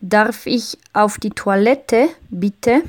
Darf ich auf die Toilette, bitte?